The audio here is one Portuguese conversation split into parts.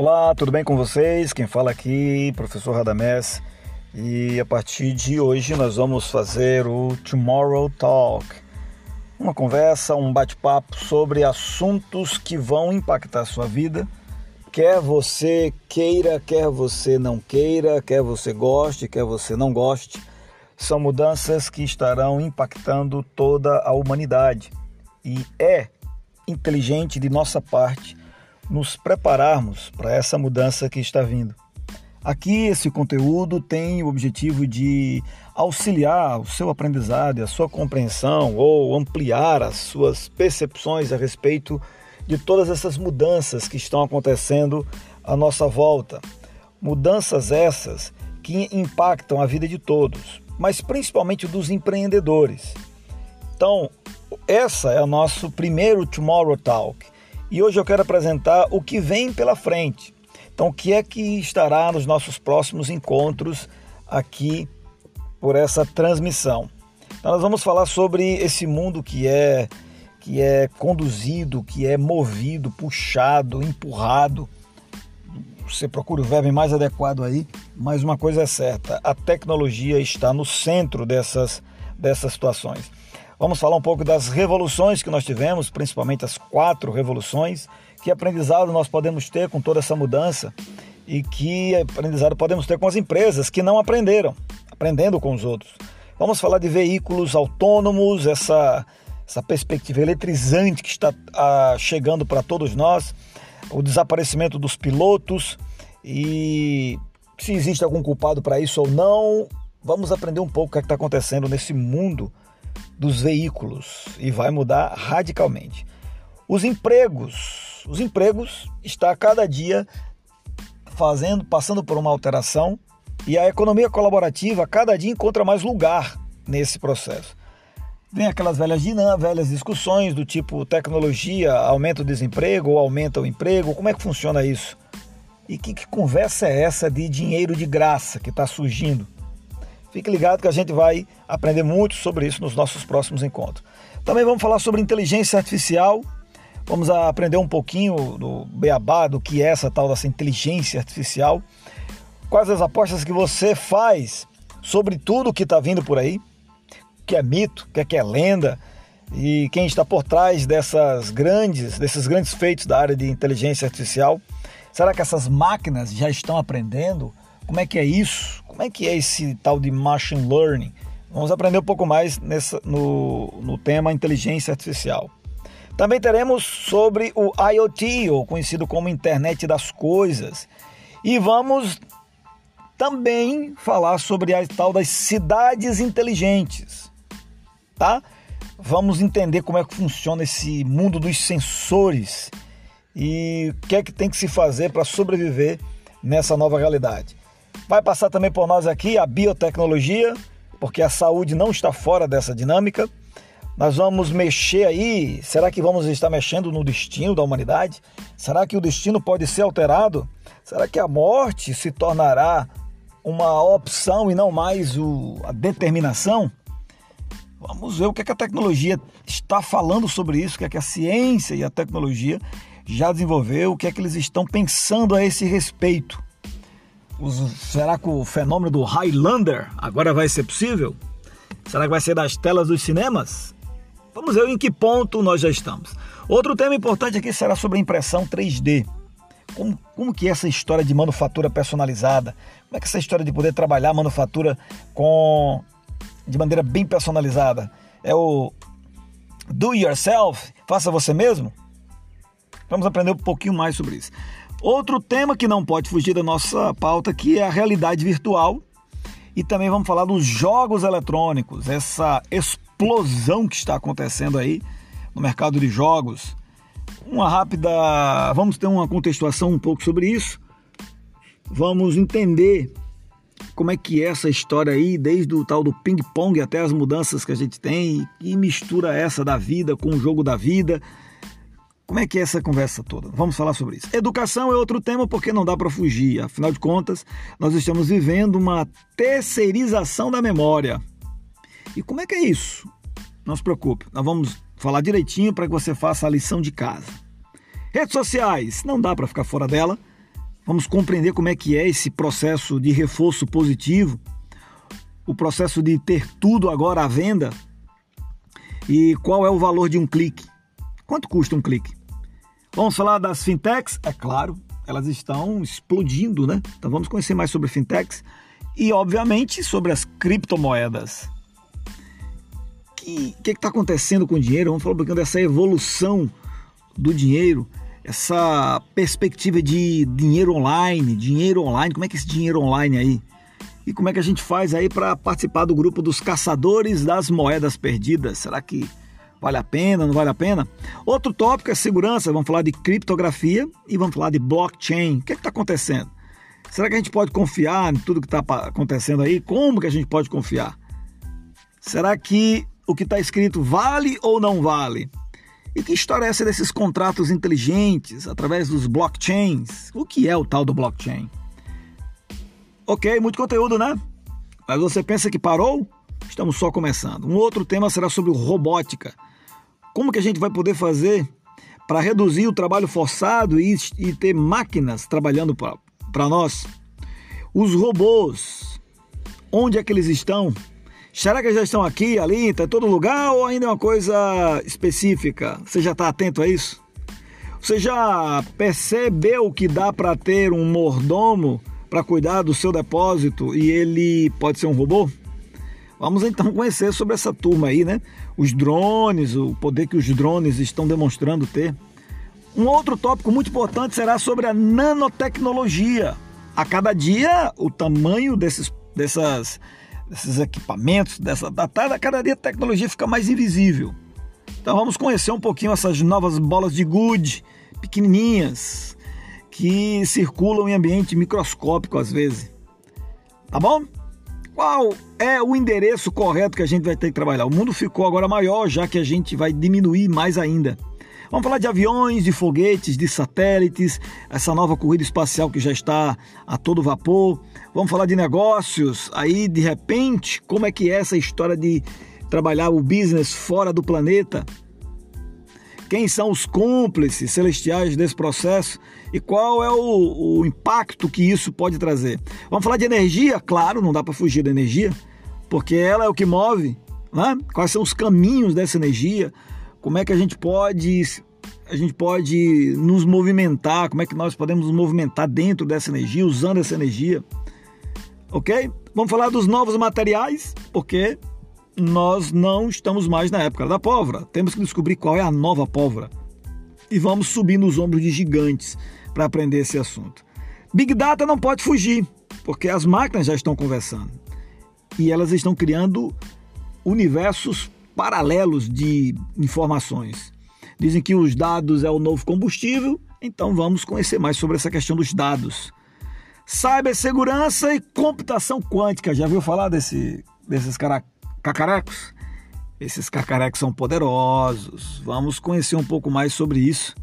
Olá, tudo bem com vocês? Quem fala aqui, professor Radamés. E a partir de hoje nós vamos fazer o Tomorrow Talk. Uma conversa, um bate-papo sobre assuntos que vão impactar a sua vida, quer você queira, quer você não queira, quer você goste, quer você não goste. São mudanças que estarão impactando toda a humanidade. E é inteligente de nossa parte nos prepararmos para essa mudança que está vindo. Aqui, esse conteúdo tem o objetivo de auxiliar o seu aprendizado, a sua compreensão ou ampliar as suas percepções a respeito de todas essas mudanças que estão acontecendo à nossa volta. Mudanças essas que impactam a vida de todos, mas principalmente dos empreendedores. Então, essa é o nosso primeiro Tomorrow Talk e hoje eu quero apresentar o que vem pela frente. Então, o que é que estará nos nossos próximos encontros aqui por essa transmissão? Então, nós vamos falar sobre esse mundo que é que é conduzido, que é movido, puxado, empurrado. Você procura o verbo mais adequado aí, mas uma coisa é certa: a tecnologia está no centro dessas, dessas situações. Vamos falar um pouco das revoluções que nós tivemos, principalmente as quatro revoluções. Que aprendizado nós podemos ter com toda essa mudança e que aprendizado podemos ter com as empresas que não aprenderam, aprendendo com os outros. Vamos falar de veículos autônomos, essa, essa perspectiva eletrizante que está ah, chegando para todos nós, o desaparecimento dos pilotos e se existe algum culpado para isso ou não. Vamos aprender um pouco o que é está acontecendo nesse mundo dos veículos e vai mudar radicalmente. Os empregos, os empregos está cada dia fazendo, passando por uma alteração e a economia colaborativa cada dia encontra mais lugar nesse processo. Vem aquelas velhas velhas discussões do tipo tecnologia aumenta o desemprego ou aumenta o emprego, como é que funciona isso? E que, que conversa é essa de dinheiro de graça que está surgindo? Fique ligado que a gente vai aprender muito sobre isso nos nossos próximos encontros. Também vamos falar sobre inteligência artificial. Vamos aprender um pouquinho do beabá, do que é essa tal dessa inteligência artificial. Quais as apostas que você faz sobre tudo que está vindo por aí? O que é mito, o que é, que é lenda? E quem está por trás dessas grandes, desses grandes feitos da área de inteligência artificial? Será que essas máquinas já estão aprendendo? Como é que é isso? Como é que é esse tal de machine learning? Vamos aprender um pouco mais nessa, no, no tema inteligência artificial. Também teremos sobre o IoT, ou conhecido como Internet das Coisas. E vamos também falar sobre a tal das cidades inteligentes, tá? Vamos entender como é que funciona esse mundo dos sensores e o que é que tem que se fazer para sobreviver nessa nova realidade. Vai passar também por nós aqui a biotecnologia, porque a saúde não está fora dessa dinâmica. Nós vamos mexer aí. Será que vamos estar mexendo no destino da humanidade? Será que o destino pode ser alterado? Será que a morte se tornará uma opção e não mais o, a determinação? Vamos ver o que, é que a tecnologia está falando sobre isso, o que é que a ciência e a tecnologia já desenvolveu, o que é que eles estão pensando a esse respeito será que o fenômeno do Highlander agora vai ser possível? Será que vai ser das telas dos cinemas? Vamos ver em que ponto nós já estamos. Outro tema importante aqui será sobre a impressão 3D. Como, como que é essa história de manufatura personalizada? Como é que é essa história de poder trabalhar a manufatura com de maneira bem personalizada? É o do yourself, faça você mesmo? Vamos aprender um pouquinho mais sobre isso. Outro tema que não pode fugir da nossa pauta que é a realidade virtual. E também vamos falar dos jogos eletrônicos, essa explosão que está acontecendo aí no mercado de jogos. Uma rápida, vamos ter uma contextuação um pouco sobre isso. Vamos entender como é que é essa história aí, desde o tal do ping-pong até as mudanças que a gente tem e mistura essa da vida com o jogo da vida como é que é essa conversa toda? Vamos falar sobre isso. Educação é outro tema porque não dá para fugir. Afinal de contas, nós estamos vivendo uma terceirização da memória. E como é que é isso? Não se preocupe, nós vamos falar direitinho para que você faça a lição de casa. Redes sociais, não dá para ficar fora dela. Vamos compreender como é que é esse processo de reforço positivo, o processo de ter tudo agora à venda e qual é o valor de um clique. Quanto custa um clique? Vamos falar das fintechs? É claro, elas estão explodindo, né? Então vamos conhecer mais sobre fintechs e, obviamente, sobre as criptomoedas. O que está acontecendo com o dinheiro? Vamos falar um pouquinho dessa evolução do dinheiro, essa perspectiva de dinheiro online, dinheiro online, como é que é esse dinheiro online aí? E como é que a gente faz aí para participar do grupo dos caçadores das moedas perdidas? Será que vale a pena, não vale a pena? Outro tópico é segurança, vamos falar de criptografia e vamos falar de blockchain. O que é está acontecendo? Será que a gente pode confiar em tudo que está acontecendo aí? Como que a gente pode confiar? Será que o que está escrito vale ou não vale? E que história é essa desses contratos inteligentes através dos blockchains? O que é o tal do blockchain? Ok, muito conteúdo, né? Mas você pensa que parou? Estamos só começando. Um outro tema será sobre robótica. Como que a gente vai poder fazer para reduzir o trabalho forçado e, e ter máquinas trabalhando para nós? Os robôs, onde é que eles estão? Será que já estão aqui, ali, está em todo lugar ou ainda é uma coisa específica? Você já está atento a isso? Você já percebeu que dá para ter um mordomo para cuidar do seu depósito e ele pode ser um robô? Vamos então conhecer sobre essa turma aí, né? Os drones, o poder que os drones estão demonstrando ter. Um outro tópico muito importante será sobre a nanotecnologia. A cada dia, o tamanho desses, dessas desses equipamentos, dessa datada, cada dia a tecnologia fica mais invisível. Então vamos conhecer um pouquinho essas novas bolas de gude, pequenininhas, que circulam em ambiente microscópico às vezes. Tá bom? Qual é o endereço correto que a gente vai ter que trabalhar? O mundo ficou agora maior, já que a gente vai diminuir mais ainda. Vamos falar de aviões, de foguetes, de satélites, essa nova corrida espacial que já está a todo vapor. Vamos falar de negócios. Aí, de repente, como é que é essa história de trabalhar o business fora do planeta? Quem são os cúmplices celestiais desse processo e qual é o, o impacto que isso pode trazer? Vamos falar de energia? Claro, não dá para fugir da energia, porque ela é o que move. Né? Quais são os caminhos dessa energia? como é que a gente pode a gente pode nos movimentar, como é que nós podemos nos movimentar dentro dessa energia, usando essa energia. Ok? Vamos falar dos novos materiais, porque nós não estamos mais na época da pólvora. Temos que descobrir qual é a nova pólvora. E vamos subir nos ombros de gigantes para aprender esse assunto. Big Data não pode fugir, porque as máquinas já estão conversando. E elas estão criando universos paralelos de informações. Dizem que os dados é o novo combustível, então vamos conhecer mais sobre essa questão dos dados. Cibersegurança e computação quântica. Já viu falar desse, desses cara, cacarecos? Esses cacarecos são poderosos. Vamos conhecer um pouco mais sobre isso.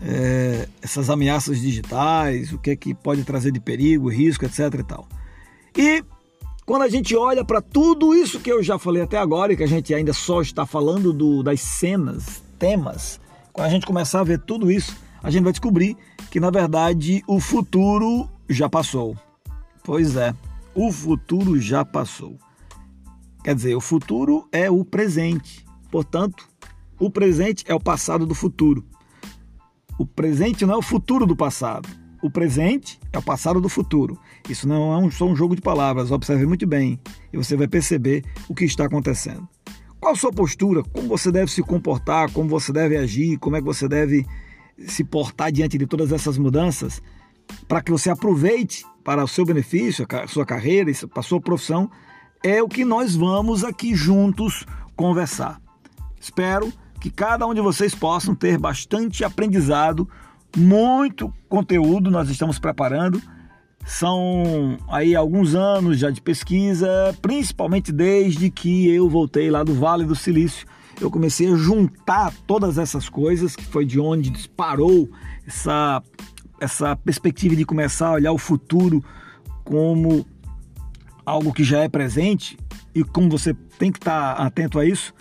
É, essas ameaças digitais, o que é que pode trazer de perigo, risco, etc. e tal. E quando a gente olha para tudo isso que eu já falei até agora e que a gente ainda só está falando do, das cenas, temas, quando a gente começar a ver tudo isso, a gente vai descobrir que na verdade o futuro já passou. Pois é, o futuro já passou. Quer dizer, o futuro é o presente. Portanto, o presente é o passado do futuro. O presente não é o futuro do passado. O presente é o passado do futuro. Isso não é um, só um jogo de palavras, observe muito bem e você vai perceber o que está acontecendo. Qual a sua postura? Como você deve se comportar? Como você deve agir? Como é que você deve se portar diante de todas essas mudanças para que você aproveite para o seu benefício, a sua carreira, para a sua profissão? É o que nós vamos aqui juntos conversar. Espero que cada um de vocês possam ter bastante aprendizado muito conteúdo nós estamos preparando. São aí alguns anos já de pesquisa, principalmente desde que eu voltei lá do Vale do Silício. Eu comecei a juntar todas essas coisas, que foi de onde disparou essa, essa perspectiva de começar a olhar o futuro como algo que já é presente e como você tem que estar atento a isso.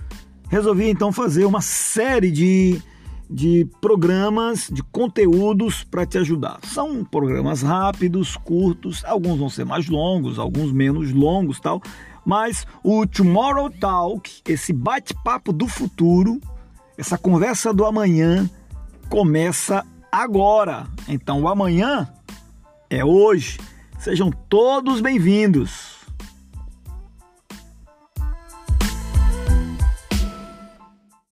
Resolvi então fazer uma série de de programas, de conteúdos para te ajudar. São programas rápidos, curtos, alguns vão ser mais longos, alguns menos longos, tal. Mas o Tomorrow Talk, esse bate-papo do futuro, essa conversa do amanhã começa agora. Então o amanhã é hoje. Sejam todos bem-vindos.